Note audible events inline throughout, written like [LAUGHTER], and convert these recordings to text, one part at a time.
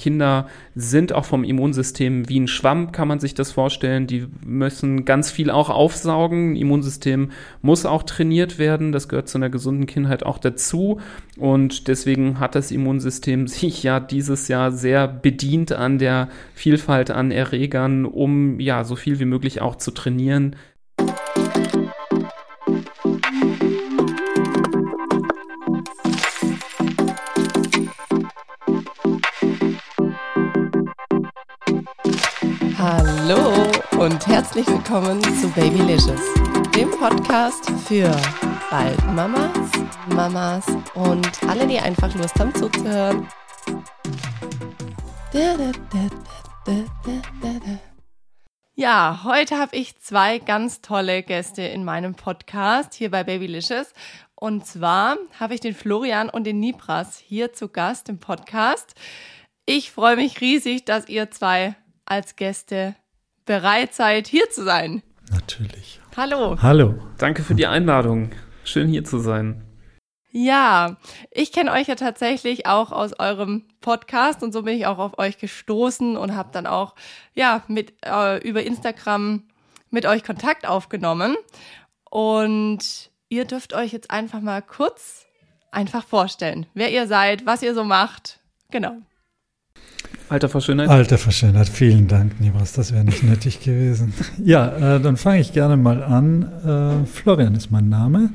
Kinder sind auch vom Immunsystem wie ein Schwamm, kann man sich das vorstellen. Die müssen ganz viel auch aufsaugen. Immunsystem muss auch trainiert werden. Das gehört zu einer gesunden Kindheit auch dazu. Und deswegen hat das Immunsystem [LAUGHS] sich ja dieses Jahr sehr bedient an der Vielfalt an Erregern, um ja so viel wie möglich auch zu trainieren. Hallo und herzlich willkommen zu Babylicious, dem Podcast für bald Mamas, Mamas und alle, die einfach Lust haben zuzuhören. Ja, heute habe ich zwei ganz tolle Gäste in meinem Podcast hier bei Babylicious. Und zwar habe ich den Florian und den Nibras hier zu Gast im Podcast. Ich freue mich riesig, dass ihr zwei als Gäste bereit seid, hier zu sein. Natürlich. Hallo. Hallo. Danke für die Einladung. Schön hier zu sein. Ja, ich kenne euch ja tatsächlich auch aus eurem Podcast und so bin ich auch auf euch gestoßen und habe dann auch ja mit äh, über Instagram mit euch Kontakt aufgenommen und ihr dürft euch jetzt einfach mal kurz einfach vorstellen, wer ihr seid, was ihr so macht. Genau. Alter Verschönheit. Alter Verschönheit, vielen Dank, Nibras, das wäre nicht nötig gewesen. Ja, äh, dann fange ich gerne mal an. Äh, Florian ist mein Name.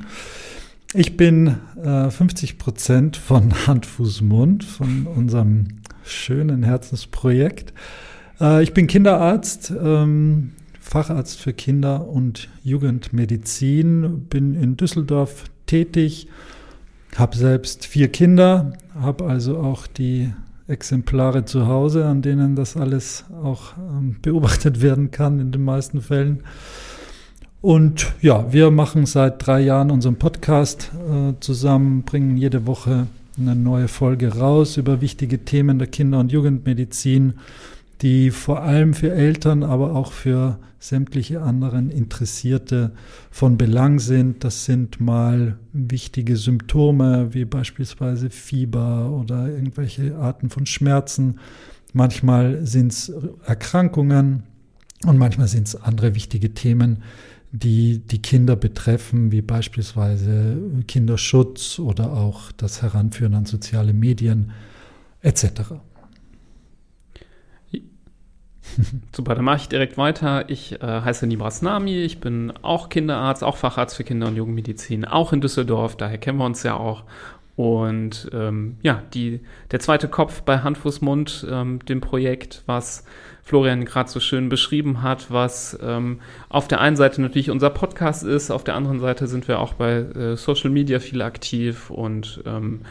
Ich bin äh, 50 Prozent von Hand, Fuß, Mund, von unserem schönen Herzensprojekt. Äh, ich bin Kinderarzt, ähm, Facharzt für Kinder- und Jugendmedizin, bin in Düsseldorf tätig, habe selbst vier Kinder, habe also auch die Exemplare zu Hause, an denen das alles auch ähm, beobachtet werden kann in den meisten Fällen. Und ja, wir machen seit drei Jahren unseren Podcast äh, zusammen, bringen jede Woche eine neue Folge raus über wichtige Themen der Kinder- und Jugendmedizin die vor allem für Eltern, aber auch für sämtliche anderen Interessierte von Belang sind. Das sind mal wichtige Symptome wie beispielsweise Fieber oder irgendwelche Arten von Schmerzen. Manchmal sind es Erkrankungen und manchmal sind es andere wichtige Themen, die die Kinder betreffen, wie beispielsweise Kinderschutz oder auch das Heranführen an soziale Medien etc. [LAUGHS] Super, dann mache ich direkt weiter. Ich äh, heiße Nibras Nami, ich bin auch Kinderarzt, auch Facharzt für Kinder- und Jugendmedizin, auch in Düsseldorf, daher kennen wir uns ja auch. Und ähm, ja, die, der zweite Kopf bei Hand, Fuß, Mund, ähm, dem Projekt, was Florian gerade so schön beschrieben hat, was ähm, auf der einen Seite natürlich unser Podcast ist, auf der anderen Seite sind wir auch bei äh, Social Media viel aktiv und ähm,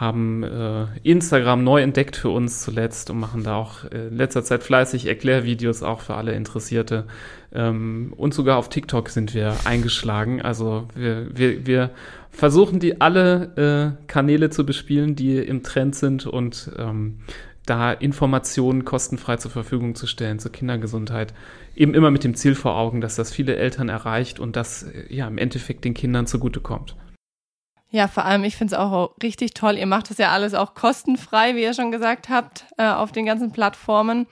haben äh, Instagram neu entdeckt für uns zuletzt und machen da auch äh, in letzter Zeit fleißig Erklärvideos auch für alle Interessierte. Ähm, und sogar auf TikTok sind wir eingeschlagen. Also wir, wir, wir versuchen die alle äh, Kanäle zu bespielen, die im Trend sind und ähm, da Informationen kostenfrei zur Verfügung zu stellen zur Kindergesundheit. Eben immer mit dem Ziel vor Augen, dass das viele Eltern erreicht und das äh, ja im Endeffekt den Kindern zugutekommt. Ja, vor allem, ich finde es auch richtig toll. Ihr macht das ja alles auch kostenfrei, wie ihr schon gesagt habt, äh, auf den ganzen Plattformen.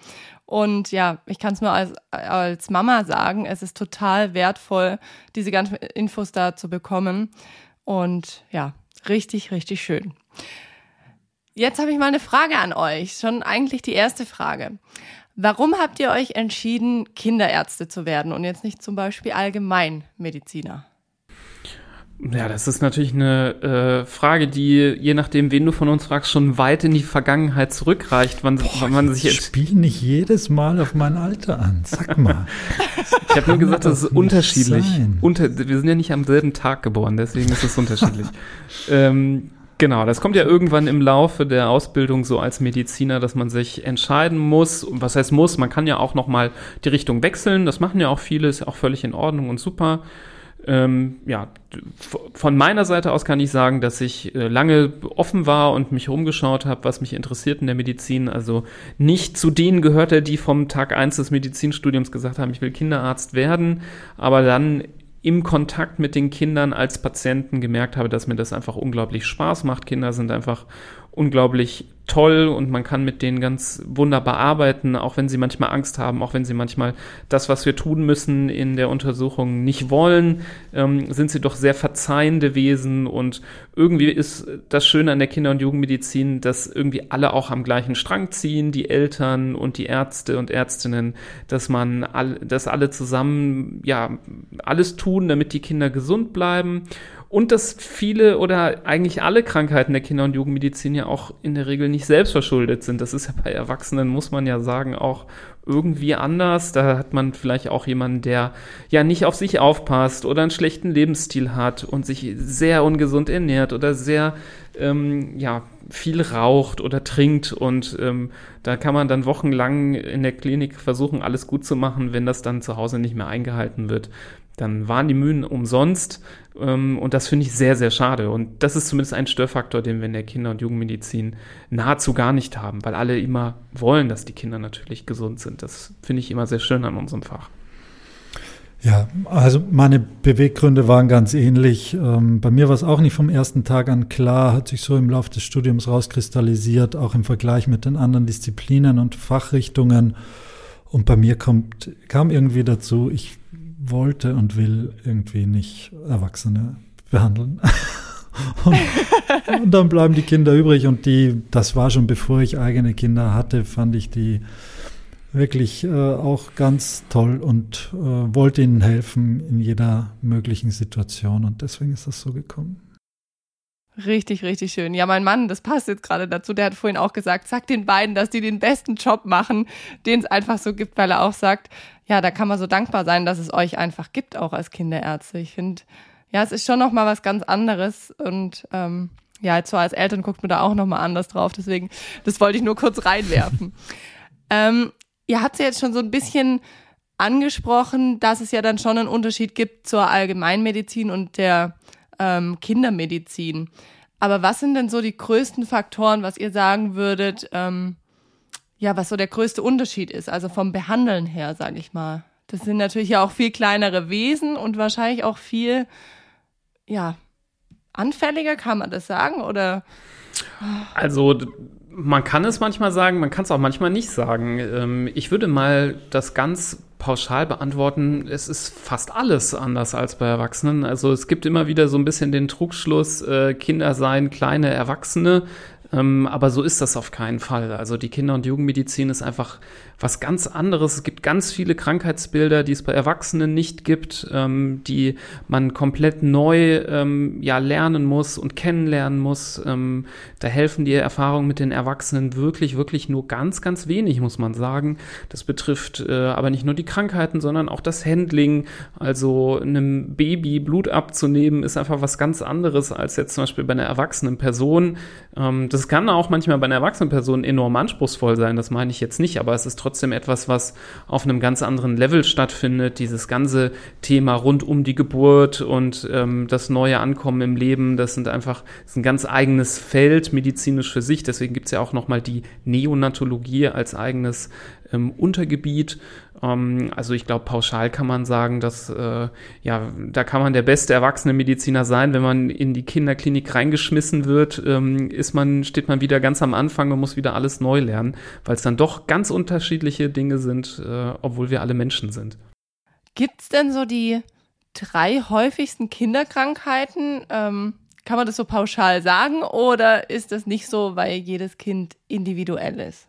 Und ja, ich kann es nur als, als Mama sagen, es ist total wertvoll, diese ganzen Infos da zu bekommen. Und ja, richtig, richtig schön. Jetzt habe ich mal eine Frage an euch. Schon eigentlich die erste Frage. Warum habt ihr euch entschieden, Kinderärzte zu werden und jetzt nicht zum Beispiel Allgemeinmediziner? Ja, das ist natürlich eine äh, Frage, die, je nachdem, wen du von uns fragst, schon weit in die Vergangenheit zurückreicht. Wann, Boah, wann man sich jetzt spiel nicht jedes Mal auf mein Alter an. Sag mal. ich habe nur gesagt, das ist unterschiedlich. Unter, wir sind ja nicht am selben Tag geboren, deswegen ist es unterschiedlich. [LAUGHS] ähm, Genau, das kommt ja irgendwann im Laufe der Ausbildung so als Mediziner, dass man sich entscheiden muss. Und was heißt muss? Man kann ja auch noch mal die Richtung wechseln. Das machen ja auch viele, ist ja auch völlig in Ordnung und super. Ähm, ja, von meiner Seite aus kann ich sagen, dass ich äh, lange offen war und mich rumgeschaut habe, was mich interessiert in der Medizin. Also nicht zu denen gehörte, die vom Tag eins des Medizinstudiums gesagt haben, ich will Kinderarzt werden, aber dann im Kontakt mit den Kindern als Patienten gemerkt habe, dass mir das einfach unglaublich Spaß macht. Kinder sind einfach unglaublich toll und man kann mit denen ganz wunderbar arbeiten, auch wenn sie manchmal Angst haben, auch wenn sie manchmal das, was wir tun müssen in der Untersuchung nicht wollen, ähm, sind sie doch sehr verzeihende Wesen und irgendwie ist das Schöne an der Kinder- und Jugendmedizin, dass irgendwie alle auch am gleichen Strang ziehen, die Eltern und die Ärzte und Ärztinnen, dass man all, dass alle zusammen ja alles tun, damit die Kinder gesund bleiben und dass viele oder eigentlich alle Krankheiten der Kinder- und Jugendmedizin ja auch in der Regel nicht selbst verschuldet sind. Das ist ja bei Erwachsenen, muss man ja sagen, auch irgendwie anders. Da hat man vielleicht auch jemanden, der ja nicht auf sich aufpasst oder einen schlechten Lebensstil hat und sich sehr ungesund ernährt oder sehr ähm, ja, viel raucht oder trinkt. Und ähm, da kann man dann wochenlang in der Klinik versuchen, alles gut zu machen, wenn das dann zu Hause nicht mehr eingehalten wird dann waren die Mühen umsonst. Ähm, und das finde ich sehr, sehr schade. Und das ist zumindest ein Störfaktor, den wir in der Kinder- und Jugendmedizin nahezu gar nicht haben, weil alle immer wollen, dass die Kinder natürlich gesund sind. Das finde ich immer sehr schön an unserem Fach. Ja, also meine Beweggründe waren ganz ähnlich. Ähm, bei mir war es auch nicht vom ersten Tag an klar, hat sich so im Laufe des Studiums rauskristallisiert, auch im Vergleich mit den anderen Disziplinen und Fachrichtungen. Und bei mir kommt, kam irgendwie dazu, ich wollte und will irgendwie nicht Erwachsene behandeln. [LAUGHS] und, und, dann bleiben die Kinder übrig und die, das war schon bevor ich eigene Kinder hatte, fand ich die wirklich äh, auch ganz toll und äh, wollte ihnen helfen in jeder möglichen Situation und deswegen ist das so gekommen. Richtig, richtig schön. Ja, mein Mann, das passt jetzt gerade dazu, der hat vorhin auch gesagt, sag den beiden, dass die den besten Job machen, den es einfach so gibt, weil er auch sagt, ja, da kann man so dankbar sein, dass es euch einfach gibt, auch als Kinderärzte. Ich finde, ja, es ist schon nochmal was ganz anderes und ähm, ja, jetzt so als Eltern guckt man da auch nochmal anders drauf, deswegen, das wollte ich nur kurz reinwerfen. [LAUGHS] ähm, ihr habt ja jetzt schon so ein bisschen angesprochen, dass es ja dann schon einen Unterschied gibt zur Allgemeinmedizin und der ähm, Kindermedizin. Aber was sind denn so die größten Faktoren, was ihr sagen würdet, ähm, ja, was so der größte Unterschied ist, also vom Behandeln her, sage ich mal. Das sind natürlich ja auch viel kleinere Wesen und wahrscheinlich auch viel, ja, anfälliger, kann man das sagen? Oder? Also man kann es manchmal sagen, man kann es auch manchmal nicht sagen. Ähm, ich würde mal das ganz pauschal beantworten, es ist fast alles anders als bei Erwachsenen. Also es gibt immer wieder so ein bisschen den Trugschluss, äh, Kinder seien kleine Erwachsene. Ähm, aber so ist das auf keinen Fall. Also die Kinder- und Jugendmedizin ist einfach was ganz anderes. Es gibt ganz viele Krankheitsbilder, die es bei Erwachsenen nicht gibt, ähm, die man komplett neu ähm, ja, lernen muss und kennenlernen muss. Da helfen die Erfahrungen mit den Erwachsenen wirklich, wirklich nur ganz, ganz wenig, muss man sagen. Das betrifft äh, aber nicht nur die Krankheiten, sondern auch das Handling. Also einem Baby Blut abzunehmen, ist einfach was ganz anderes als jetzt zum Beispiel bei einer erwachsenen Person. Ähm, das kann auch manchmal bei einer erwachsenen Person enorm anspruchsvoll sein, das meine ich jetzt nicht, aber es ist trotzdem etwas, was auf einem ganz anderen Level stattfindet. Dieses ganze Thema rund um die Geburt und ähm, das neue Ankommen im Leben, das sind einfach das ist ein ganz eigenes Feld medizinisch für sich. Deswegen gibt es ja auch nochmal die Neonatologie als eigenes ähm, Untergebiet. Ähm, also ich glaube, pauschal kann man sagen, dass äh, ja, da kann man der beste erwachsene Mediziner sein. Wenn man in die Kinderklinik reingeschmissen wird, ähm, ist man, steht man wieder ganz am Anfang und muss wieder alles neu lernen, weil es dann doch ganz unterschiedliche Dinge sind, äh, obwohl wir alle Menschen sind. Gibt es denn so die drei häufigsten Kinderkrankheiten? Ähm, kann man das so pauschal sagen oder ist das nicht so, weil jedes Kind individuell ist?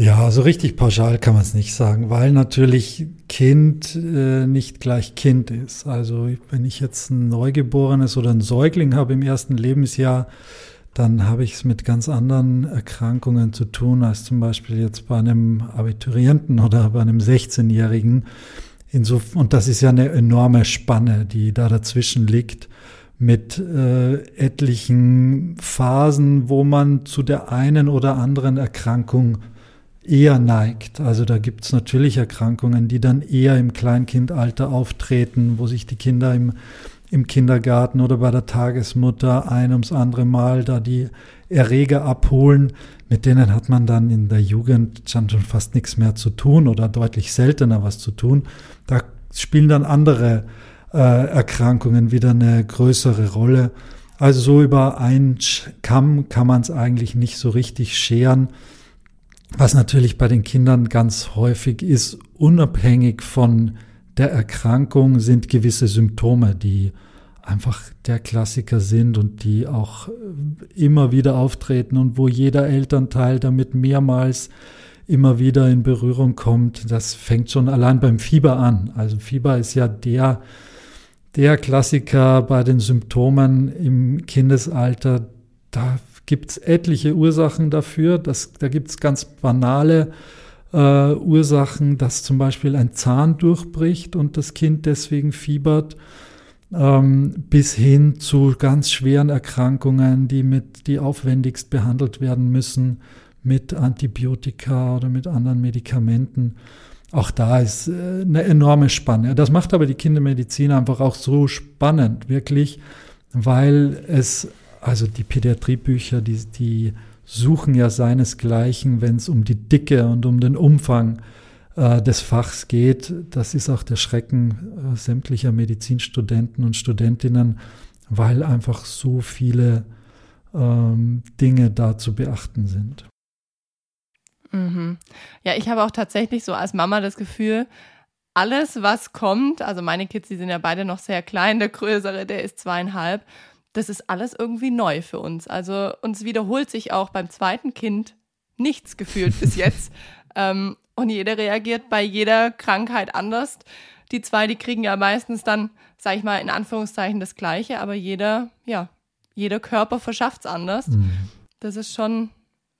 Ja, so richtig pauschal kann man es nicht sagen, weil natürlich Kind äh, nicht gleich Kind ist. Also wenn ich jetzt ein Neugeborenes oder ein Säugling habe im ersten Lebensjahr, dann habe ich es mit ganz anderen Erkrankungen zu tun als zum Beispiel jetzt bei einem Abiturienten oder bei einem 16-Jährigen. Und das ist ja eine enorme Spanne, die da dazwischen liegt mit äh, etlichen Phasen, wo man zu der einen oder anderen Erkrankung eher neigt. Also da gibt es natürlich Erkrankungen, die dann eher im Kleinkindalter auftreten, wo sich die Kinder im, im Kindergarten oder bei der Tagesmutter ein ums andere Mal da die Erreger abholen. Mit denen hat man dann in der Jugend schon fast nichts mehr zu tun oder deutlich seltener was zu tun. Da spielen dann andere äh, Erkrankungen wieder eine größere Rolle. Also so über einen Kamm kann man es eigentlich nicht so richtig scheren. Was natürlich bei den Kindern ganz häufig ist, unabhängig von der Erkrankung sind gewisse Symptome, die einfach der Klassiker sind und die auch immer wieder auftreten und wo jeder Elternteil damit mehrmals immer wieder in Berührung kommt. Das fängt schon allein beim Fieber an. Also Fieber ist ja der, der Klassiker bei den Symptomen im Kindesalter. Da gibt es etliche Ursachen dafür. Das, da gibt es ganz banale äh, Ursachen, dass zum Beispiel ein Zahn durchbricht und das Kind deswegen fiebert, ähm, bis hin zu ganz schweren Erkrankungen, die mit, die aufwendigst behandelt werden müssen mit Antibiotika oder mit anderen Medikamenten. Auch da ist äh, eine enorme Spanne. Das macht aber die Kindermedizin einfach auch so spannend, wirklich, weil es, also die Pädiatriebücher, die, die suchen ja seinesgleichen, wenn es um die Dicke und um den Umfang äh, des Fachs geht. Das ist auch der Schrecken äh, sämtlicher Medizinstudenten und Studentinnen, weil einfach so viele ähm, Dinge da zu beachten sind. Mhm. Ja, ich habe auch tatsächlich so als Mama das Gefühl, alles, was kommt, also meine Kids, die sind ja beide noch sehr klein, der größere, der ist zweieinhalb, das ist alles irgendwie neu für uns. Also uns wiederholt sich auch beim zweiten Kind nichts gefühlt bis [LAUGHS] jetzt. ähm, und jeder reagiert bei jeder Krankheit anders. Die zwei, die kriegen ja meistens dann, sag ich mal, in Anführungszeichen das Gleiche, aber jeder, ja, jeder Körper verschafft es anders. Mhm. Das ist schon,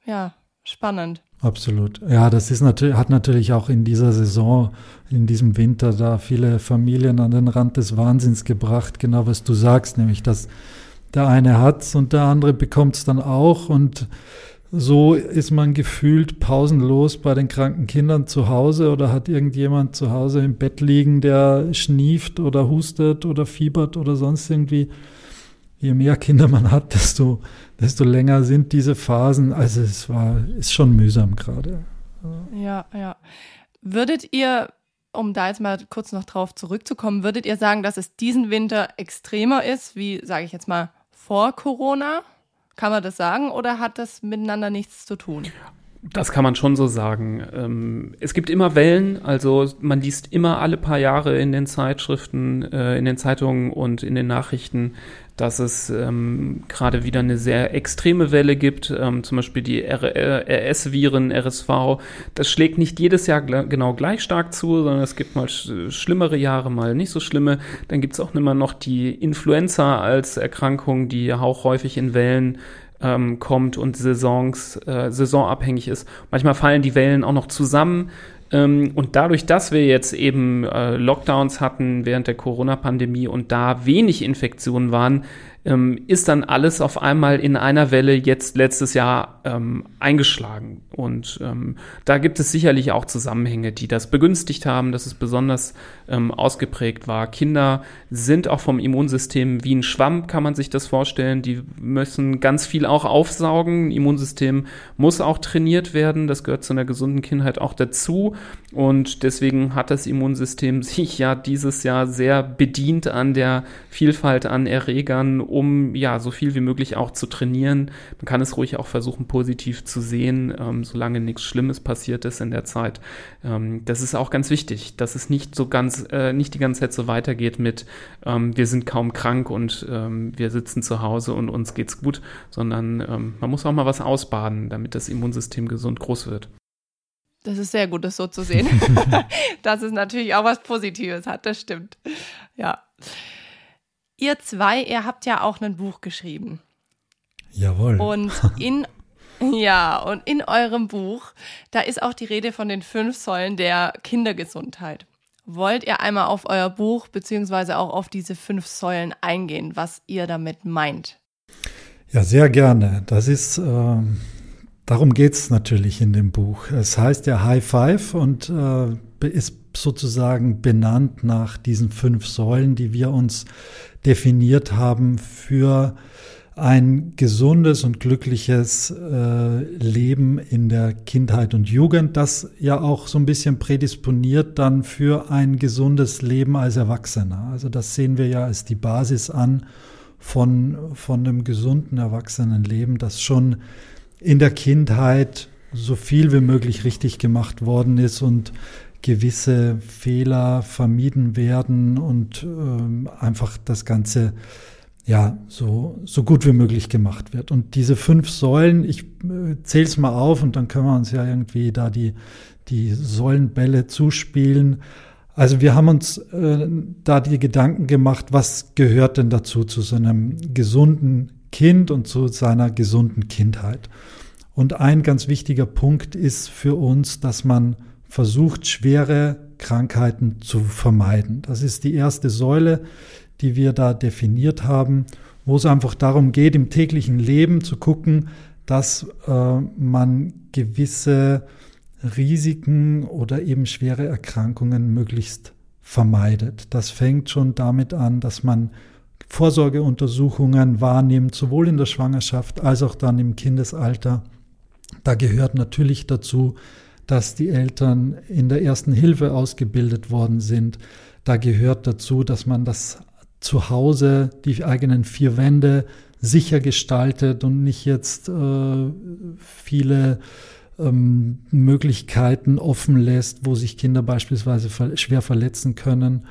ja, spannend. Absolut. Ja, das ist natürlich, hat natürlich auch in dieser Saison, in diesem Winter da viele Familien an den Rand des Wahnsinns gebracht, genau was du sagst, nämlich dass der eine hat's und der andere bekommt's dann auch und so ist man gefühlt pausenlos bei den kranken Kindern zu Hause oder hat irgendjemand zu Hause im Bett liegen, der schnieft oder hustet oder fiebert oder sonst irgendwie. Je mehr Kinder man hat, desto desto länger sind diese Phasen. Also es war, ist schon mühsam gerade. Ja, ja. Würdet ihr, um da jetzt mal kurz noch drauf zurückzukommen, würdet ihr sagen, dass es diesen Winter extremer ist, wie, sage ich jetzt mal, vor Corona? Kann man das sagen oder hat das miteinander nichts zu tun? Das kann man schon so sagen. Ähm, es gibt immer Wellen, also man liest immer alle paar Jahre in den Zeitschriften, äh, in den Zeitungen und in den Nachrichten, dass es ähm, gerade wieder eine sehr extreme Welle gibt, ähm, zum Beispiel die RS-Viren, RSV. Das schlägt nicht jedes Jahr genau gleich stark zu, sondern es gibt mal sch schlimmere Jahre, mal nicht so schlimme. Dann gibt es auch immer noch die Influenza als Erkrankung, die auch häufig in Wellen ähm, kommt und Saisons, äh, saisonabhängig ist. Manchmal fallen die Wellen auch noch zusammen. Ähm, und dadurch, dass wir jetzt eben äh, Lockdowns hatten während der Corona-Pandemie und da wenig Infektionen waren, ähm, ist dann alles auf einmal in einer Welle jetzt letztes Jahr ähm, eingeschlagen. Und ähm, da gibt es sicherlich auch Zusammenhänge, die das begünstigt haben, dass es besonders ähm, ausgeprägt war. Kinder sind auch vom Immunsystem wie ein Schwamm, kann man sich das vorstellen. Die müssen ganz viel auch aufsaugen. Immunsystem muss auch trainiert werden. Das gehört zu einer gesunden Kindheit auch dazu. Und deswegen hat das Immunsystem [LAUGHS] sich ja dieses Jahr sehr bedient an der Vielfalt an Erregern, um ja so viel wie möglich auch zu trainieren. Man kann es ruhig auch versuchen, positiv zu sehen, ähm, solange nichts Schlimmes passiert ist in der Zeit. Ähm, das ist auch ganz wichtig, dass es nicht so ganz, äh, nicht die ganze Zeit so weitergeht mit, ähm, wir sind kaum krank und ähm, wir sitzen zu Hause und uns geht's gut, sondern ähm, man muss auch mal was ausbaden, damit das Immunsystem gesund groß wird. Das ist sehr gut, das so zu sehen. [LAUGHS] dass es natürlich auch was Positives hat, das stimmt. Ja. Ihr zwei, ihr habt ja auch ein Buch geschrieben. Jawohl. Und in [LAUGHS] ja, und in eurem Buch, da ist auch die Rede von den fünf Säulen der Kindergesundheit. Wollt ihr einmal auf euer Buch beziehungsweise auch auf diese fünf Säulen eingehen, was ihr damit meint? Ja, sehr gerne. Das ist, äh, darum geht es natürlich in dem Buch. Es heißt ja High Five und äh, ist sozusagen benannt nach diesen fünf Säulen, die wir uns definiert haben für ein gesundes und glückliches äh, Leben in der Kindheit und Jugend, das ja auch so ein bisschen prädisponiert dann für ein gesundes Leben als Erwachsener. Also das sehen wir ja als die Basis an von, von einem gesunden Erwachsenenleben, dass schon in der Kindheit so viel wie möglich richtig gemacht worden ist und gewisse Fehler vermieden werden und ähm, einfach das Ganze ja so, so gut wie möglich gemacht wird. Und diese fünf Säulen, ich äh, zähle es mal auf und dann können wir uns ja irgendwie da die, die Säulenbälle zuspielen. Also wir haben uns äh, da die Gedanken gemacht, was gehört denn dazu zu so einem gesunden Kind und zu seiner gesunden Kindheit. Und ein ganz wichtiger Punkt ist für uns, dass man versucht, schwere Krankheiten zu vermeiden. Das ist die erste Säule, die wir da definiert haben, wo es einfach darum geht, im täglichen Leben zu gucken, dass äh, man gewisse Risiken oder eben schwere Erkrankungen möglichst vermeidet. Das fängt schon damit an, dass man Vorsorgeuntersuchungen wahrnimmt, sowohl in der Schwangerschaft als auch dann im Kindesalter. Da gehört natürlich dazu, dass die Eltern in der ersten Hilfe ausgebildet worden sind. Da gehört dazu, dass man das Zuhause, die eigenen vier Wände sicher gestaltet und nicht jetzt äh, viele ähm, Möglichkeiten offen lässt, wo sich Kinder beispielsweise ver schwer verletzen können.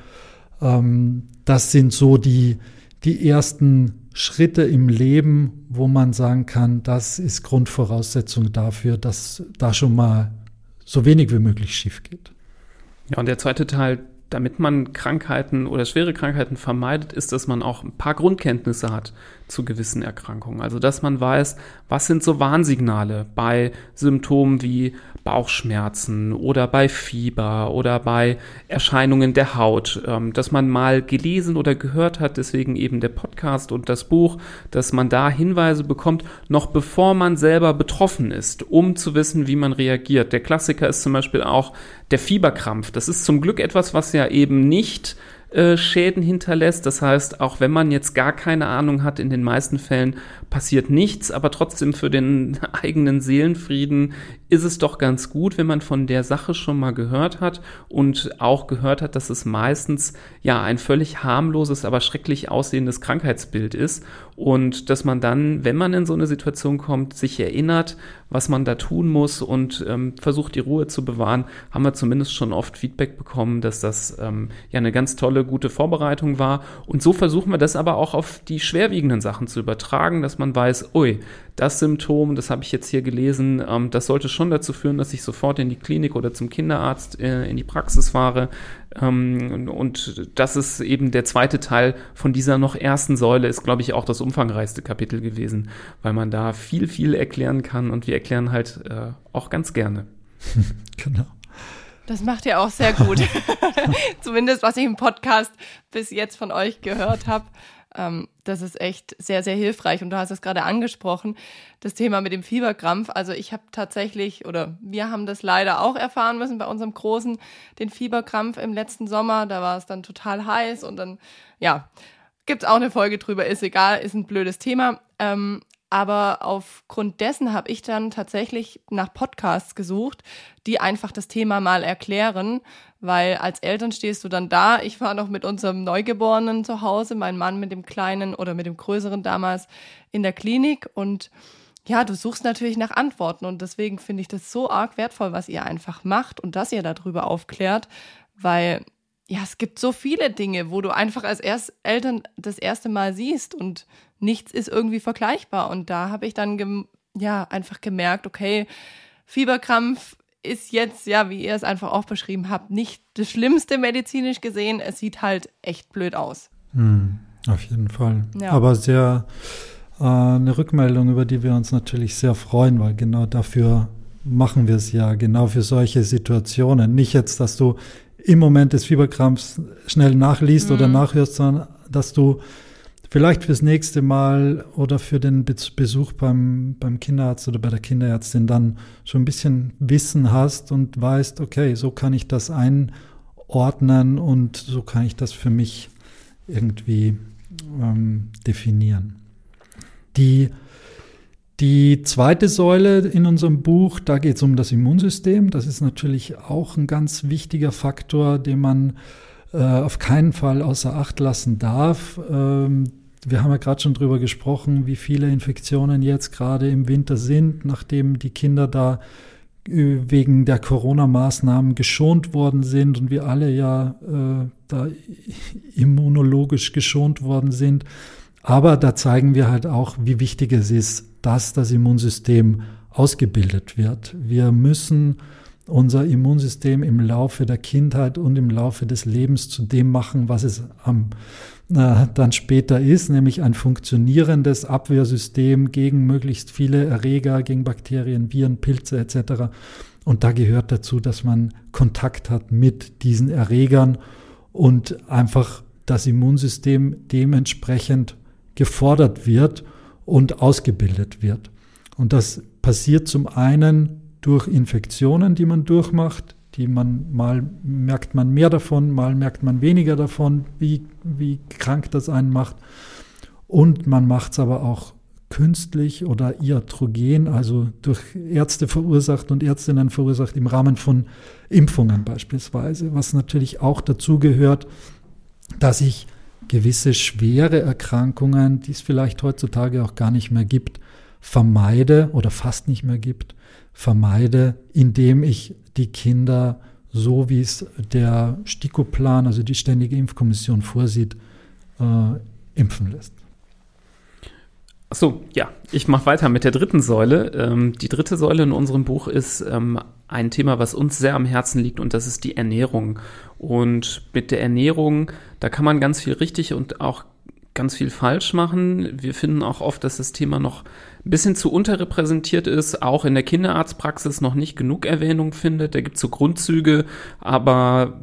Ähm, das sind so die, die ersten Schritte im Leben, wo man sagen kann, das ist Grundvoraussetzung dafür, dass da schon mal so wenig wie möglich schief geht. Ja, und der zweite Teil, damit man Krankheiten oder schwere Krankheiten vermeidet, ist, dass man auch ein paar Grundkenntnisse hat zu gewissen Erkrankungen. Also, dass man weiß, was sind so Warnsignale bei Symptomen wie Bauchschmerzen oder bei Fieber oder bei Erscheinungen der Haut, ähm, dass man mal gelesen oder gehört hat, deswegen eben der Podcast und das Buch, dass man da Hinweise bekommt, noch bevor man selber betroffen ist, um zu wissen, wie man reagiert. Der Klassiker ist zum Beispiel auch der Fieberkrampf. Das ist zum Glück etwas, was ja eben nicht äh, Schäden hinterlässt. Das heißt, auch wenn man jetzt gar keine Ahnung hat, in den meisten Fällen passiert nichts, aber trotzdem für den [LAUGHS] eigenen Seelenfrieden ist es doch ganz gut, wenn man von der Sache schon mal gehört hat und auch gehört hat, dass es meistens ja ein völlig harmloses, aber schrecklich aussehendes Krankheitsbild ist und dass man dann, wenn man in so eine Situation kommt, sich erinnert, was man da tun muss und ähm, versucht, die Ruhe zu bewahren, haben wir zumindest schon oft Feedback bekommen, dass das ähm, ja eine ganz tolle, gute Vorbereitung war. Und so versuchen wir das aber auch auf die schwerwiegenden Sachen zu übertragen, dass man weiß, ui, das Symptom, das habe ich jetzt hier gelesen, ähm, das sollte schon dazu führen, dass ich sofort in die Klinik oder zum Kinderarzt äh, in die Praxis fahre. Ähm, und das ist eben der zweite Teil von dieser noch ersten Säule, ist, glaube ich, auch das umfangreichste Kapitel gewesen, weil man da viel, viel erklären kann und wir erklären halt äh, auch ganz gerne. [LAUGHS] genau. Das macht ihr auch sehr gut. [LAUGHS] [LAUGHS] Zumindest was ich im Podcast bis jetzt von euch gehört habe. Ähm, das ist echt sehr, sehr hilfreich. Und du hast es gerade angesprochen, das Thema mit dem Fieberkrampf. Also ich habe tatsächlich, oder wir haben das leider auch erfahren müssen bei unserem Großen, den Fieberkrampf im letzten Sommer. Da war es dann total heiß und dann, ja, gibt es auch eine Folge drüber, ist egal, ist ein blödes Thema. Ähm, aber aufgrund dessen habe ich dann tatsächlich nach Podcasts gesucht, die einfach das Thema mal erklären, weil als Eltern stehst du dann da. Ich war noch mit unserem Neugeborenen zu Hause, mein Mann mit dem Kleinen oder mit dem Größeren damals in der Klinik. Und ja, du suchst natürlich nach Antworten. Und deswegen finde ich das so arg wertvoll, was ihr einfach macht und dass ihr darüber aufklärt, weil ja, es gibt so viele Dinge, wo du einfach als erst Eltern das erste Mal siehst und nichts ist irgendwie vergleichbar. Und da habe ich dann ja einfach gemerkt, okay, Fieberkrampf ist jetzt, ja, wie ihr es einfach auch beschrieben habt, nicht das Schlimmste medizinisch gesehen. Es sieht halt echt blöd aus. Hm, auf jeden Fall. Ja. Aber sehr äh, eine Rückmeldung, über die wir uns natürlich sehr freuen, weil genau dafür machen wir es ja, genau für solche Situationen. Nicht jetzt, dass du im Moment des Fieberkrampfs schnell nachliest mhm. oder nachhörst, sondern dass du vielleicht fürs nächste Mal oder für den Besuch beim, beim Kinderarzt oder bei der Kinderärztin dann schon ein bisschen Wissen hast und weißt, okay, so kann ich das einordnen und so kann ich das für mich irgendwie ähm, definieren. Die die zweite Säule in unserem Buch, da geht es um das Immunsystem. Das ist natürlich auch ein ganz wichtiger Faktor, den man äh, auf keinen Fall außer Acht lassen darf. Ähm, wir haben ja gerade schon drüber gesprochen, wie viele Infektionen jetzt gerade im Winter sind, nachdem die Kinder da äh, wegen der Corona-Maßnahmen geschont worden sind und wir alle ja äh, da immunologisch geschont worden sind. Aber da zeigen wir halt auch, wie wichtig es ist, dass das Immunsystem ausgebildet wird. Wir müssen unser Immunsystem im Laufe der Kindheit und im Laufe des Lebens zu dem machen, was es am, äh, dann später ist, nämlich ein funktionierendes Abwehrsystem gegen möglichst viele Erreger, gegen Bakterien, Viren, Pilze etc. Und da gehört dazu, dass man Kontakt hat mit diesen Erregern und einfach das Immunsystem dementsprechend gefordert wird und ausgebildet wird. Und das passiert zum einen durch Infektionen, die man durchmacht, die man mal merkt man mehr davon, mal merkt man weniger davon, wie, wie krank das einen macht. Und man macht es aber auch künstlich oder iatrogen, also durch Ärzte verursacht und Ärztinnen verursacht im Rahmen von Impfungen beispielsweise, was natürlich auch dazu gehört, dass ich gewisse schwere Erkrankungen, die es vielleicht heutzutage auch gar nicht mehr gibt, vermeide oder fast nicht mehr gibt, vermeide, indem ich die Kinder so wie es der STIKO-Plan, also die Ständige Impfkommission vorsieht, äh, impfen lässt. Achso, ja, ich mache weiter mit der dritten Säule. Ähm, die dritte Säule in unserem Buch ist ähm, ein Thema, was uns sehr am Herzen liegt und das ist die Ernährung. Und mit der Ernährung, da kann man ganz viel richtig und auch ganz viel falsch machen. Wir finden auch oft, dass das Thema noch ein bisschen zu unterrepräsentiert ist, auch in der Kinderarztpraxis noch nicht genug Erwähnung findet. Da gibt es so Grundzüge, aber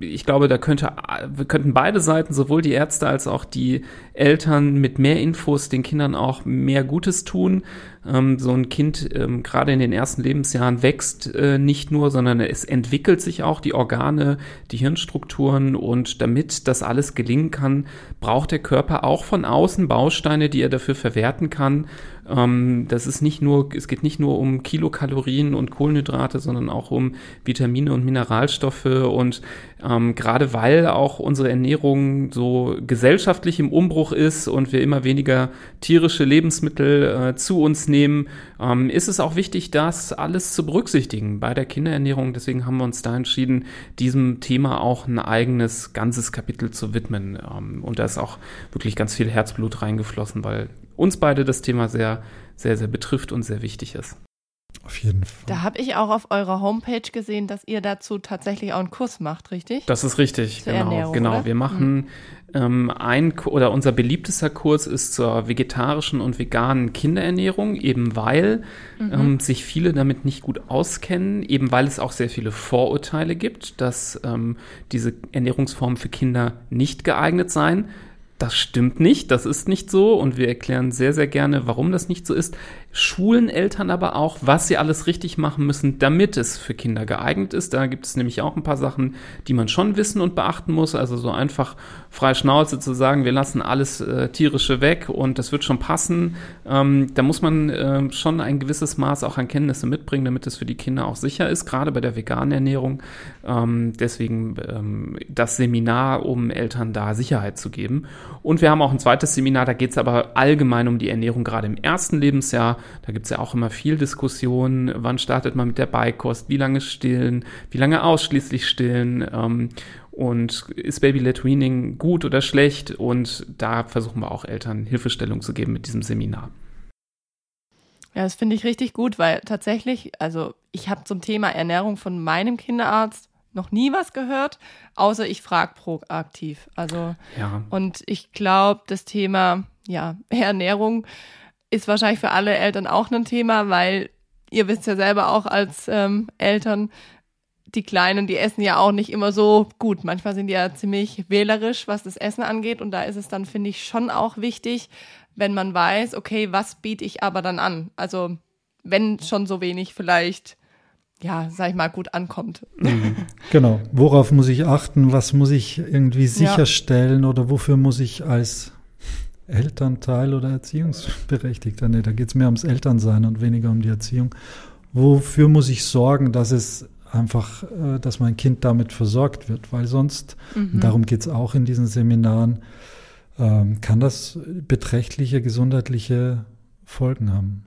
ich glaube, da könnte, wir könnten beide Seiten, sowohl die Ärzte als auch die Eltern mit mehr Infos den Kindern auch mehr Gutes tun. Ähm, so ein Kind ähm, gerade in den ersten Lebensjahren wächst äh, nicht nur, sondern es entwickelt sich auch die Organe, die Hirnstrukturen und damit das alles gelingen kann, braucht der Körper auch von außen Bausteine, die er dafür verwerten kann ähm, das ist nicht nur, es geht nicht nur um Kilokalorien und Kohlenhydrate, sondern auch um Vitamine und Mineralstoffe und ähm, gerade weil auch unsere Ernährung so gesellschaftlich im Umbruch ist und wir immer weniger tierische Lebensmittel äh, zu uns nehmen, ähm, ist es auch wichtig, das alles zu berücksichtigen bei der Kinderernährung. Deswegen haben wir uns da entschieden, diesem Thema auch ein eigenes, ganzes Kapitel zu widmen. Ähm, und da ist auch wirklich ganz viel Herzblut reingeflossen, weil uns beide das Thema sehr, sehr, sehr betrifft und sehr wichtig ist. Auf jeden Fall. Da habe ich auch auf eurer Homepage gesehen, dass ihr dazu tatsächlich auch einen Kurs macht, richtig? Das ist richtig, zur genau. Ernährung, genau. Oder? Wir machen mhm. ähm, ein oder unser beliebtester Kurs ist zur vegetarischen und veganen Kinderernährung, eben weil mhm. ähm, sich viele damit nicht gut auskennen, eben weil es auch sehr viele Vorurteile gibt, dass ähm, diese Ernährungsformen für Kinder nicht geeignet seien. Das stimmt nicht, das ist nicht so. Und wir erklären sehr, sehr gerne, warum das nicht so ist schulen Eltern aber auch, was sie alles richtig machen müssen, damit es für Kinder geeignet ist. Da gibt es nämlich auch ein paar Sachen, die man schon wissen und beachten muss. Also so einfach frei Schnauze zu sagen, wir lassen alles äh, tierische weg und das wird schon passen. Ähm, da muss man äh, schon ein gewisses Maß auch an Kenntnisse mitbringen, damit es für die Kinder auch sicher ist, gerade bei der veganen Ernährung. Ähm, deswegen ähm, das Seminar, um Eltern da Sicherheit zu geben. Und wir haben auch ein zweites Seminar, da geht es aber allgemein um die Ernährung, gerade im ersten Lebensjahr. Da gibt es ja auch immer viel Diskussion, wann startet man mit der Beikost, wie lange stillen, wie lange ausschließlich stillen ähm, und ist Baby-led Weaning gut oder schlecht und da versuchen wir auch Eltern Hilfestellung zu geben mit diesem Seminar. Ja, das finde ich richtig gut, weil tatsächlich, also ich habe zum Thema Ernährung von meinem Kinderarzt noch nie was gehört, außer ich frage proaktiv. Also ja. und ich glaube, das Thema ja [LAUGHS] Ernährung ist wahrscheinlich für alle Eltern auch ein Thema, weil ihr wisst ja selber auch als ähm, Eltern, die Kleinen, die essen ja auch nicht immer so gut. Manchmal sind die ja ziemlich wählerisch, was das Essen angeht. Und da ist es dann, finde ich, schon auch wichtig, wenn man weiß, okay, was biete ich aber dann an? Also, wenn schon so wenig vielleicht, ja, sag ich mal, gut ankommt. Mhm. Genau. Worauf muss ich achten? Was muss ich irgendwie sicherstellen ja. oder wofür muss ich als Elternteil oder Erziehungsberechtigter. Nee, da geht es mehr ums Elternsein und weniger um die Erziehung. Wofür muss ich sorgen, dass es einfach, äh, dass mein Kind damit versorgt wird? Weil sonst, mhm. darum geht es auch in diesen Seminaren, ähm, kann das beträchtliche gesundheitliche Folgen haben.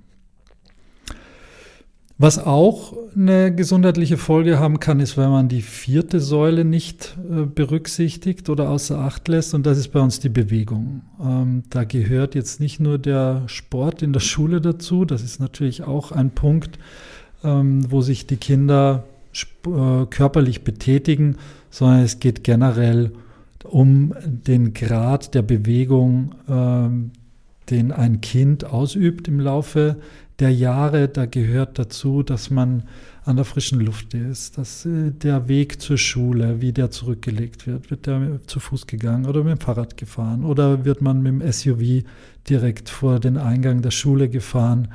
Was auch eine gesundheitliche Folge haben kann, ist, wenn man die vierte Säule nicht äh, berücksichtigt oder außer Acht lässt, und das ist bei uns die Bewegung. Ähm, da gehört jetzt nicht nur der Sport in der Schule dazu, das ist natürlich auch ein Punkt, ähm, wo sich die Kinder äh, körperlich betätigen, sondern es geht generell um den Grad der Bewegung, ähm, den ein Kind ausübt im Laufe der Jahre, da gehört dazu, dass man an der frischen Luft ist, dass äh, der Weg zur Schule, wie der zurückgelegt wird, wird der zu Fuß gegangen oder mit dem Fahrrad gefahren oder wird man mit dem SUV direkt vor den Eingang der Schule gefahren.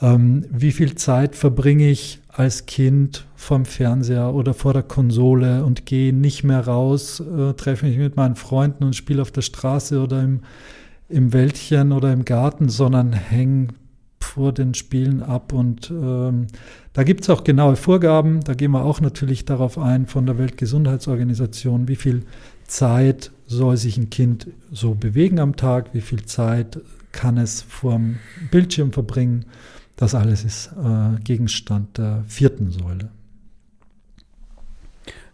Ähm, wie viel Zeit verbringe ich als Kind vom Fernseher oder vor der Konsole und gehe nicht mehr raus, äh, treffe mich mit meinen Freunden und spiele auf der Straße oder im, im Wäldchen oder im Garten, sondern hänge vor den Spielen ab. Und ähm, da gibt es auch genaue Vorgaben. Da gehen wir auch natürlich darauf ein von der Weltgesundheitsorganisation, wie viel Zeit soll sich ein Kind so bewegen am Tag, wie viel Zeit kann es vorm Bildschirm verbringen. Das alles ist äh, Gegenstand der vierten Säule.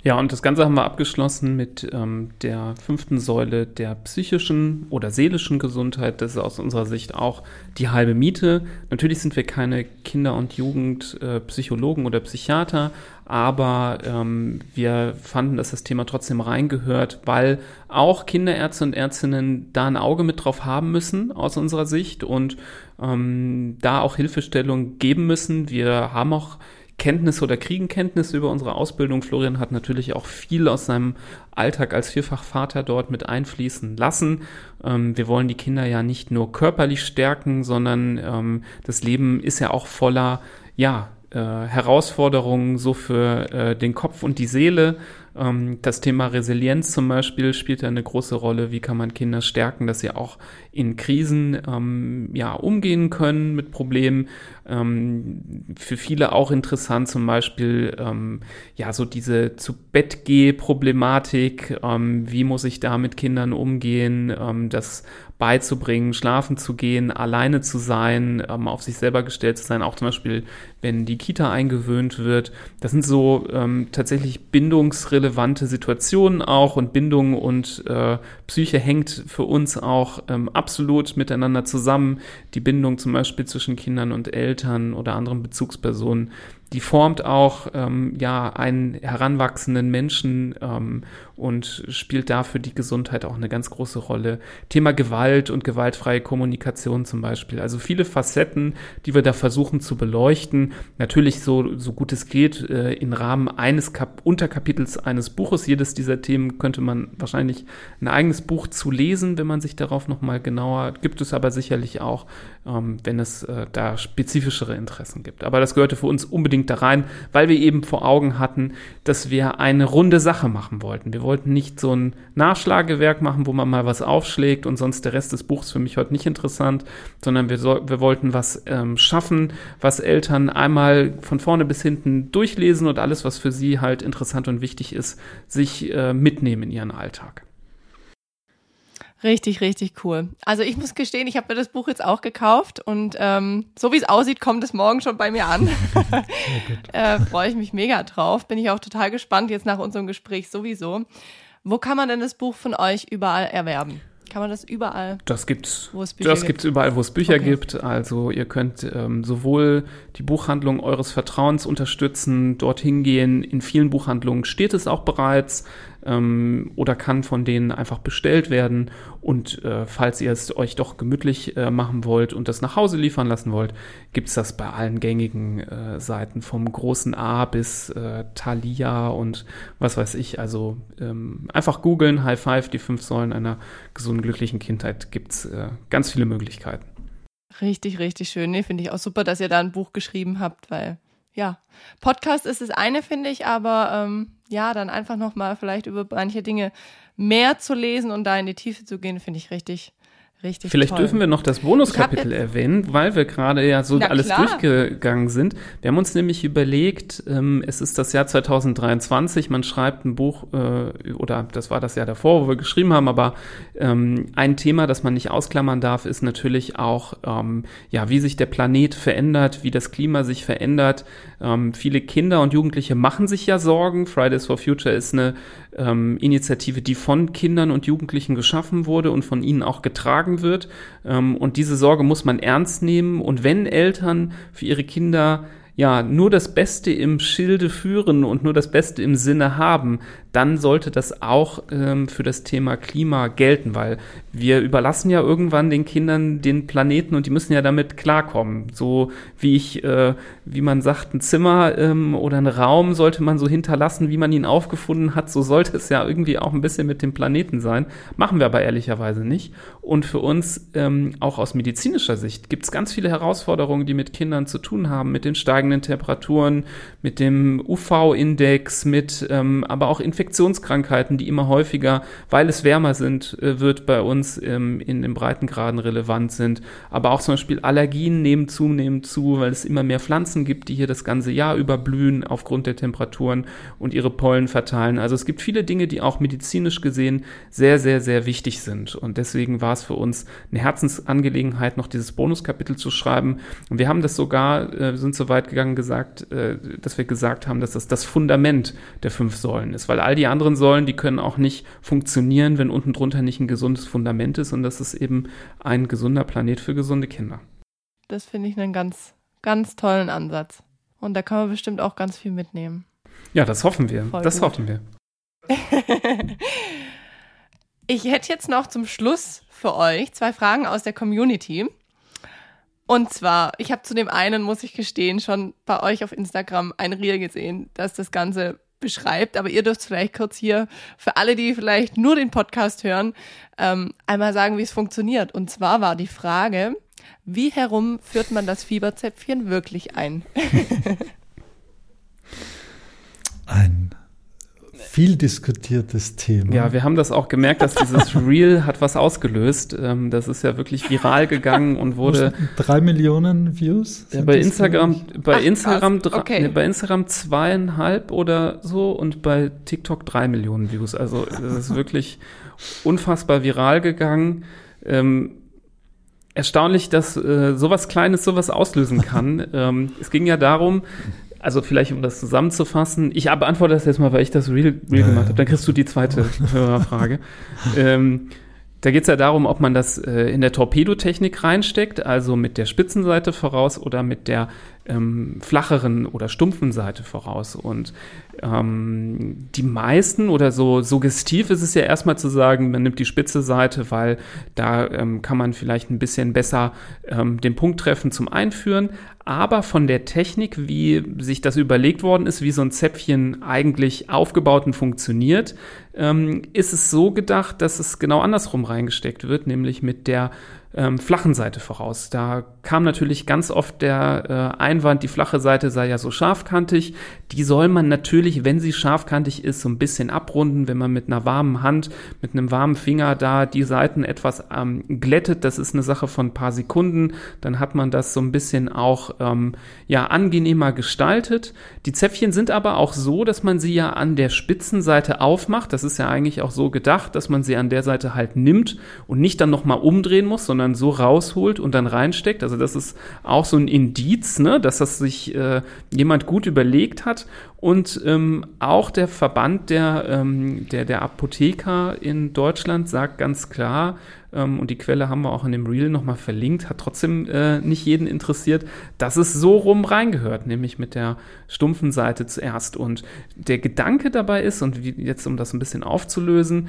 Ja, und das Ganze haben wir abgeschlossen mit ähm, der fünften Säule der psychischen oder seelischen Gesundheit. Das ist aus unserer Sicht auch die halbe Miete. Natürlich sind wir keine Kinder- und Jugendpsychologen äh, oder Psychiater, aber ähm, wir fanden, dass das Thema trotzdem reingehört, weil auch Kinderärzte und Ärztinnen da ein Auge mit drauf haben müssen aus unserer Sicht und ähm, da auch Hilfestellung geben müssen. Wir haben auch Kenntnisse oder kriegen Kenntnisse über unsere Ausbildung. Florian hat natürlich auch viel aus seinem Alltag als Vierfachvater dort mit einfließen lassen. Ähm, wir wollen die Kinder ja nicht nur körperlich stärken, sondern ähm, das Leben ist ja auch voller, ja, äh, Herausforderungen so für äh, den Kopf und die Seele. Ähm, das Thema Resilienz zum Beispiel spielt eine große Rolle. Wie kann man Kinder stärken, dass sie auch in Krisen ähm, ja, umgehen können mit Problemen? Ähm, für viele auch interessant zum Beispiel ähm, ja so diese zu Bett Problematik. Ähm, wie muss ich da mit Kindern umgehen? Ähm, das beizubringen, schlafen zu gehen, alleine zu sein, ähm, auf sich selber gestellt zu sein, auch zum Beispiel, wenn die Kita eingewöhnt wird. Das sind so ähm, tatsächlich bindungsrelevante Situationen auch und Bindung und äh, Psyche hängt für uns auch absolut miteinander zusammen. Die Bindung zum Beispiel zwischen Kindern und Eltern oder anderen Bezugspersonen die formt auch ähm, ja einen heranwachsenden Menschen ähm, und spielt dafür die Gesundheit auch eine ganz große Rolle. Thema Gewalt und gewaltfreie Kommunikation zum Beispiel. Also viele Facetten, die wir da versuchen zu beleuchten. Natürlich so, so gut es geht, äh, im Rahmen eines Kap Unterkapitels eines Buches. Jedes dieser Themen könnte man wahrscheinlich ein eigenes Buch zu lesen, wenn man sich darauf nochmal genauer, gibt es aber sicherlich auch, ähm, wenn es äh, da spezifischere Interessen gibt. Aber das gehörte für uns unbedingt unbedingt da rein, weil wir eben vor Augen hatten, dass wir eine runde Sache machen wollten. Wir wollten nicht so ein Nachschlagewerk machen, wo man mal was aufschlägt und sonst der Rest des Buchs für mich heute nicht interessant, sondern wir, so, wir wollten was ähm, schaffen, was Eltern einmal von vorne bis hinten durchlesen und alles, was für sie halt interessant und wichtig ist, sich äh, mitnehmen in ihren Alltag. Richtig, richtig cool. Also ich muss gestehen, ich habe mir das Buch jetzt auch gekauft und ähm, so wie es aussieht, kommt es morgen schon bei mir an. [LAUGHS] [LAUGHS] äh, Freue ich mich mega drauf. Bin ich auch total gespannt jetzt nach unserem Gespräch sowieso. Wo kann man denn das Buch von euch überall erwerben? Kann man das überall? Das gibt's. Wo es Bücher das gibt? gibt's überall, wo es Bücher okay. gibt. Also ihr könnt ähm, sowohl die Buchhandlung eures Vertrauens unterstützen, dorthin gehen. In vielen Buchhandlungen steht es auch bereits ähm, oder kann von denen einfach bestellt werden. Und äh, falls ihr es euch doch gemütlich äh, machen wollt und das nach Hause liefern lassen wollt, gibt's das bei allen gängigen äh, Seiten vom großen A bis äh, Thalia und was weiß ich. Also ähm, einfach googeln, High Five, die fünf Säulen einer gesunden, glücklichen Kindheit, gibt's äh, ganz viele Möglichkeiten. Richtig, richtig schön. Nee, finde ich auch super, dass ihr da ein Buch geschrieben habt, weil ja, Podcast ist das eine, finde ich, aber ähm, ja, dann einfach nochmal vielleicht über manche Dinge mehr zu lesen und da in die Tiefe zu gehen, finde ich richtig, Richtig Vielleicht toll. dürfen wir noch das Bonuskapitel erwähnen, weil wir gerade ja so alles klar. durchgegangen sind. Wir haben uns nämlich überlegt, ähm, es ist das Jahr 2023, man schreibt ein Buch, äh, oder das war das Jahr davor, wo wir geschrieben haben, aber ähm, ein Thema, das man nicht ausklammern darf, ist natürlich auch, ähm, ja, wie sich der Planet verändert, wie das Klima sich verändert. Ähm, viele Kinder und Jugendliche machen sich ja Sorgen. Fridays for Future ist eine ähm, Initiative, die von Kindern und Jugendlichen geschaffen wurde und von ihnen auch getragen wird. Ähm, und diese Sorge muss man ernst nehmen. Und wenn Eltern für ihre Kinder ja nur das Beste im Schilde führen und nur das Beste im Sinne haben, dann sollte das auch ähm, für das Thema Klima gelten, weil wir überlassen ja irgendwann den Kindern den Planeten und die müssen ja damit klarkommen. So wie ich, äh, wie man sagt, ein Zimmer ähm, oder ein Raum sollte man so hinterlassen, wie man ihn aufgefunden hat. So sollte es ja irgendwie auch ein bisschen mit dem Planeten sein. Machen wir aber ehrlicherweise nicht. Und für uns ähm, auch aus medizinischer Sicht gibt es ganz viele Herausforderungen, die mit Kindern zu tun haben, mit den steigenden Temperaturen, mit dem UV-Index, mit ähm, aber auch Infektionskrankheiten, die immer häufiger, weil es wärmer sind, äh, wird bei uns ähm, in den Breitengraden relevant sind. Aber auch zum Beispiel Allergien nehmen zunehmend zu, weil es immer mehr Pflanzen gibt, die hier das ganze Jahr über blühen aufgrund der Temperaturen und ihre Pollen verteilen. Also es gibt viele Dinge, die auch medizinisch gesehen sehr, sehr, sehr wichtig sind. Und deswegen war es für uns eine Herzensangelegenheit, noch dieses Bonuskapitel zu schreiben. Und wir haben das sogar, äh, sind so weit gegangen gesagt, äh, dass wir gesagt haben, dass das das Fundament der fünf Säulen ist. Weil all die anderen Säulen, die können auch nicht funktionieren, wenn unten drunter nicht ein gesundes Fundament ist. Und das ist eben ein gesunder Planet für gesunde Kinder. Das finde ich einen ganz, ganz tollen Ansatz. Und da kann man bestimmt auch ganz viel mitnehmen. Ja, das hoffen wir. Voll das gut. hoffen wir. [LAUGHS] ich hätte jetzt noch zum Schluss für euch zwei Fragen aus der Community. Und zwar, ich habe zu dem einen, muss ich gestehen, schon bei euch auf Instagram ein Reel gesehen, das das Ganze beschreibt. Aber ihr dürft vielleicht kurz hier für alle, die vielleicht nur den Podcast hören, ähm, einmal sagen, wie es funktioniert. Und zwar war die Frage, wie herum führt man das Fieberzäpfchen wirklich ein? Ein viel diskutiertes Thema. Ja, wir haben das auch gemerkt, dass dieses [LAUGHS] Reel hat was ausgelöst. Ähm, das ist ja wirklich viral gegangen und wurde Drei Millionen Views? bei Instagram, bei Ach, Instagram, krass. Okay. nee, bei Instagram zweieinhalb oder so und bei TikTok drei Millionen Views. Also das ist wirklich unfassbar viral gegangen. Ähm, erstaunlich, dass äh, sowas Kleines sowas auslösen kann. [LAUGHS] ähm, es ging ja darum, also vielleicht um das zusammenzufassen, ich beantworte das jetzt mal, weil ich das Real, real Ja, gemacht ja. habe. Dann kriegst du die zweite [LAUGHS] Hörerfrage. ähm, da geht es ja darum, ob man das äh, in der Torpedotechnik reinsteckt, also mit der Spitzenseite voraus oder mit der ähm, flacheren oder stumpfen Seite voraus. Und ähm, die meisten oder so suggestiv ist es ja erstmal zu sagen, man nimmt die spitze Seite, weil da ähm, kann man vielleicht ein bisschen besser ähm, den Punkt treffen zum Einführen. Aber von der Technik, wie sich das überlegt worden ist, wie so ein Zäpfchen eigentlich aufgebaut und funktioniert, ähm, ist es so gedacht, dass es genau andersrum reingesteckt wird, nämlich mit der ähm, flachen Seite voraus. Da kam natürlich ganz oft der äh, Einwand, die flache Seite sei ja so scharfkantig. Die soll man natürlich, wenn sie scharfkantig ist, so ein bisschen abrunden, wenn man mit einer warmen Hand, mit einem warmen Finger da die Seiten etwas ähm, glättet. Das ist eine Sache von ein paar Sekunden. Dann hat man das so ein bisschen auch ähm, ja angenehmer gestaltet. Die Zäpfchen sind aber auch so, dass man sie ja an der Spitzenseite aufmacht. Das ist ja eigentlich auch so gedacht, dass man sie an der Seite halt nimmt und nicht dann nochmal umdrehen muss, sondern so rausholt und dann reinsteckt. Also das ist auch so ein Indiz, ne, dass das sich äh, jemand gut überlegt hat. Und ähm, auch der Verband der, ähm, der, der Apotheker in Deutschland sagt ganz klar, ähm, und die Quelle haben wir auch in dem Reel nochmal verlinkt, hat trotzdem äh, nicht jeden interessiert, dass es so rum reingehört, nämlich mit der stumpfen Seite zuerst. Und der Gedanke dabei ist, und wie, jetzt um das ein bisschen aufzulösen,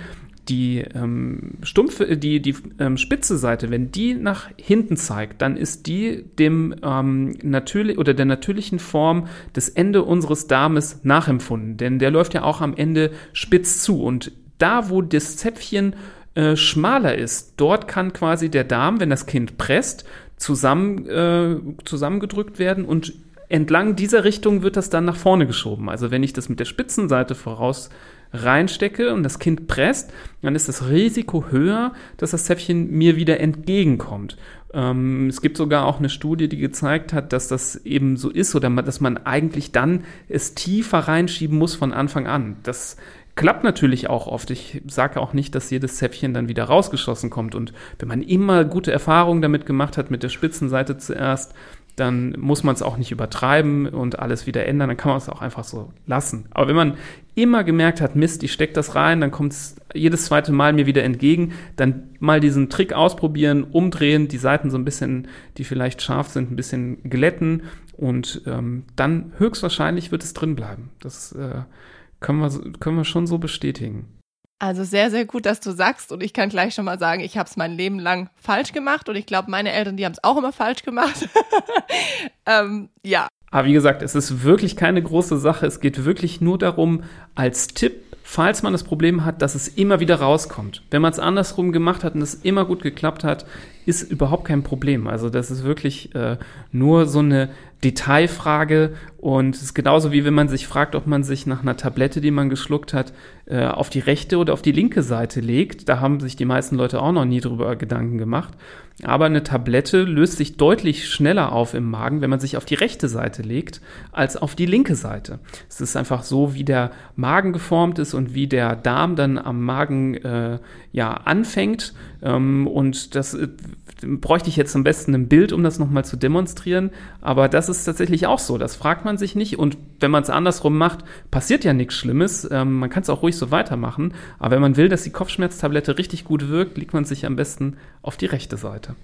die ähm, stumpfe, die, die ähm, spitze Seite, wenn die nach hinten zeigt, dann ist die dem ähm, natürlich oder der natürlichen Form des Ende unseres Darmes nachempfunden. Denn der läuft ja auch am Ende spitz zu. Und da, wo das Zäpfchen äh, schmaler ist, dort kann quasi der Darm, wenn das Kind presst, zusammen, äh, zusammengedrückt werden und entlang dieser Richtung wird das dann nach vorne geschoben. Also wenn ich das mit der Spitzenseite voraus reinstecke und das Kind presst, dann ist das Risiko höher, dass das Zäpfchen mir wieder entgegenkommt. Ähm, es gibt sogar auch eine Studie, die gezeigt hat, dass das eben so ist oder dass man eigentlich dann es tiefer reinschieben muss von Anfang an. Das klappt natürlich auch oft. Ich sage auch nicht, dass jedes Zäpfchen dann wieder rausgeschossen kommt. Und wenn man immer gute Erfahrungen damit gemacht hat, mit der Spitzenseite zuerst, dann muss man es auch nicht übertreiben und alles wieder ändern, dann kann man es auch einfach so lassen. Aber wenn man immer gemerkt hat, Mist, ich stecke das rein, dann kommt es jedes zweite Mal mir wieder entgegen, dann mal diesen Trick ausprobieren, umdrehen, die Seiten so ein bisschen, die vielleicht scharf sind, ein bisschen glätten und ähm, dann höchstwahrscheinlich wird es drin bleiben. Das äh, können, wir, können wir schon so bestätigen. Also sehr, sehr gut, dass du sagst. Und ich kann gleich schon mal sagen, ich habe es mein Leben lang falsch gemacht. Und ich glaube, meine Eltern, die haben es auch immer falsch gemacht. [LAUGHS] ähm, ja. Aber wie gesagt, es ist wirklich keine große Sache. Es geht wirklich nur darum, als Tipp, falls man das Problem hat, dass es immer wieder rauskommt. Wenn man es andersrum gemacht hat und es immer gut geklappt hat, ist überhaupt kein Problem. Also das ist wirklich äh, nur so eine Detailfrage und es ist genauso wie wenn man sich fragt, ob man sich nach einer Tablette, die man geschluckt hat, äh, auf die rechte oder auf die linke Seite legt. Da haben sich die meisten Leute auch noch nie drüber Gedanken gemacht. Aber eine Tablette löst sich deutlich schneller auf im Magen, wenn man sich auf die rechte Seite legt, als auf die linke Seite. Es ist einfach so, wie der Magen geformt ist und wie der Darm dann am Magen äh, ja anfängt. Ähm, und das äh, bräuchte ich jetzt am besten ein Bild, um das nochmal zu demonstrieren. Aber das ist tatsächlich auch so. Das fragt man sich nicht. Und wenn man es andersrum macht, passiert ja nichts Schlimmes. Ähm, man kann es auch ruhig so weitermachen. Aber wenn man will, dass die Kopfschmerztablette richtig gut wirkt, legt man sich am besten auf die rechte Seite.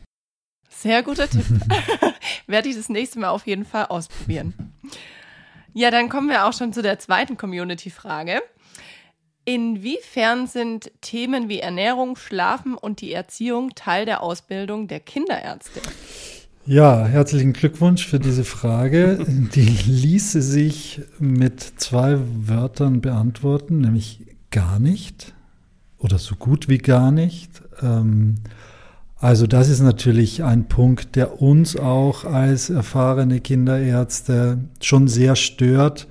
Sehr guter Tipp. [LAUGHS] Werde ich das nächste Mal auf jeden Fall ausprobieren. Ja, dann kommen wir auch schon zu der zweiten Community-Frage. Inwiefern sind Themen wie Ernährung, Schlafen und die Erziehung Teil der Ausbildung der Kinderärzte? Ja, herzlichen Glückwunsch für diese Frage. Die ließe sich mit zwei Wörtern beantworten, nämlich gar nicht oder so gut wie gar nicht. Ähm, also das ist natürlich ein Punkt, der uns auch als erfahrene Kinderärzte schon sehr stört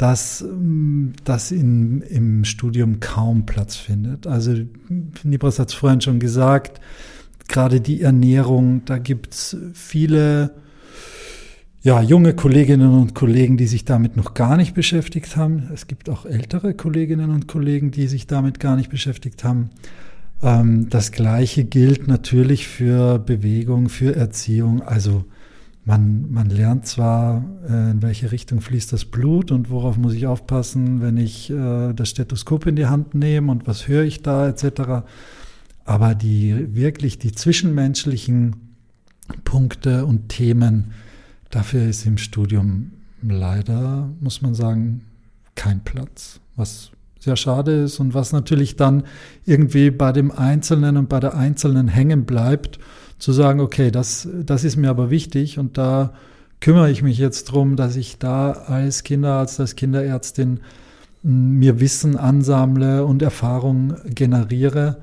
dass ähm, das in, im Studium kaum Platz findet. Also Nibras hat es vorhin schon gesagt, gerade die Ernährung, da gibt es viele ja, junge Kolleginnen und Kollegen, die sich damit noch gar nicht beschäftigt haben. Es gibt auch ältere Kolleginnen und Kollegen, die sich damit gar nicht beschäftigt haben. Ähm, das Gleiche gilt natürlich für Bewegung, für Erziehung. Also man, man lernt zwar, äh, in welche Richtung fließt das Blut und worauf muss ich aufpassen, wenn ich äh, das Stethoskop in die Hand nehme und was höre ich da etc. Aber die wirklich die zwischenmenschlichen Punkte und Themen, dafür ist im Studium leider, muss man sagen, kein Platz. Was sehr schade ist und was natürlich dann irgendwie bei dem Einzelnen und bei der Einzelnen hängen bleibt zu sagen, okay, das, das ist mir aber wichtig und da kümmere ich mich jetzt drum, dass ich da als Kinderarzt, als Kinderärztin mir Wissen ansammle und Erfahrung generiere.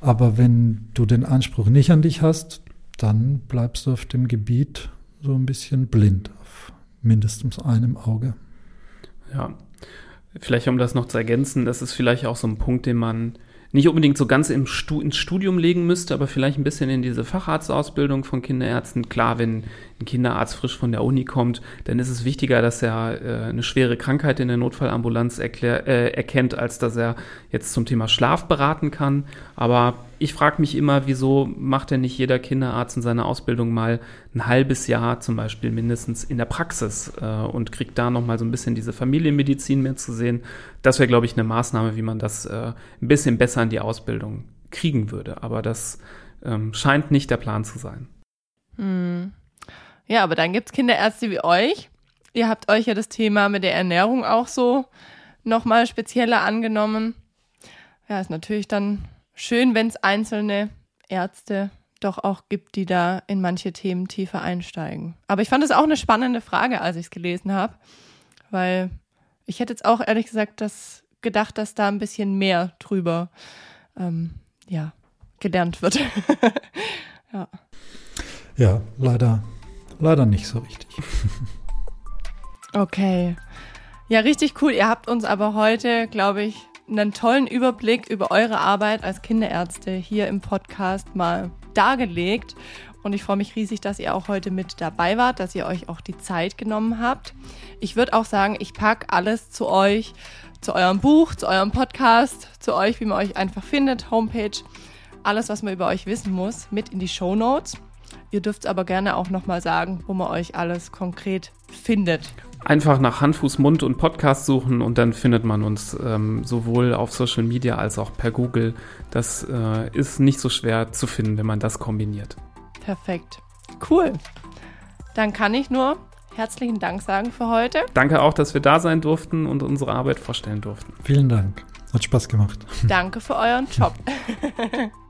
Aber wenn du den Anspruch nicht an dich hast, dann bleibst du auf dem Gebiet so ein bisschen blind, auf mindestens einem Auge. Ja, vielleicht um das noch zu ergänzen, das ist vielleicht auch so ein Punkt, den man nicht unbedingt so ganz im Stu ins Studium legen müsste, aber vielleicht ein bisschen in diese Facharztausbildung von Kinderärzten. Klar, wenn ein Kinderarzt frisch von der Uni kommt, dann ist es wichtiger, dass er äh, eine schwere Krankheit in der Notfallambulanz erklär, äh, erkennt, als dass er jetzt zum Thema Schlaf beraten kann. Aber ich frage mich immer, wieso macht denn nicht jeder Kinderarzt in seiner Ausbildung mal ein halbes Jahr zum Beispiel mindestens in der Praxis äh, und kriegt da nochmal so ein bisschen diese Familienmedizin mehr zu sehen. Das wäre, glaube ich, eine Maßnahme, wie man das äh, ein bisschen besser in die Ausbildung kriegen würde. Aber das ähm, scheint nicht der Plan zu sein. Hm. Ja, aber dann gibt es Kinderärzte wie euch. Ihr habt euch ja das Thema mit der Ernährung auch so nochmal spezieller angenommen. Ja, ist natürlich dann schön, wenn es einzelne Ärzte doch auch gibt, die da in manche Themen tiefer einsteigen. Aber ich fand es auch eine spannende Frage, als ich es gelesen habe, weil ich hätte jetzt auch ehrlich gesagt das gedacht, dass da ein bisschen mehr drüber ähm, ja, gelernt wird. [LAUGHS] ja. ja, leider leider nicht so richtig. Okay. Ja, richtig cool. Ihr habt uns aber heute, glaube ich, einen tollen Überblick über eure Arbeit als Kinderärzte hier im Podcast mal dargelegt. Und ich freue mich riesig, dass ihr auch heute mit dabei wart, dass ihr euch auch die Zeit genommen habt. Ich würde auch sagen, ich packe alles zu euch, zu eurem Buch, zu eurem Podcast, zu euch, wie man euch einfach findet, Homepage, alles, was man über euch wissen muss, mit in die Show Notes. Ihr dürft aber gerne auch nochmal sagen, wo man euch alles konkret findet. Einfach nach Hand, Fuß, Mund und Podcast suchen und dann findet man uns ähm, sowohl auf Social Media als auch per Google. Das äh, ist nicht so schwer zu finden, wenn man das kombiniert. Perfekt. Cool. Dann kann ich nur herzlichen Dank sagen für heute. Danke auch, dass wir da sein durften und unsere Arbeit vorstellen durften. Vielen Dank. Hat Spaß gemacht. Danke für euren Job. [LAUGHS]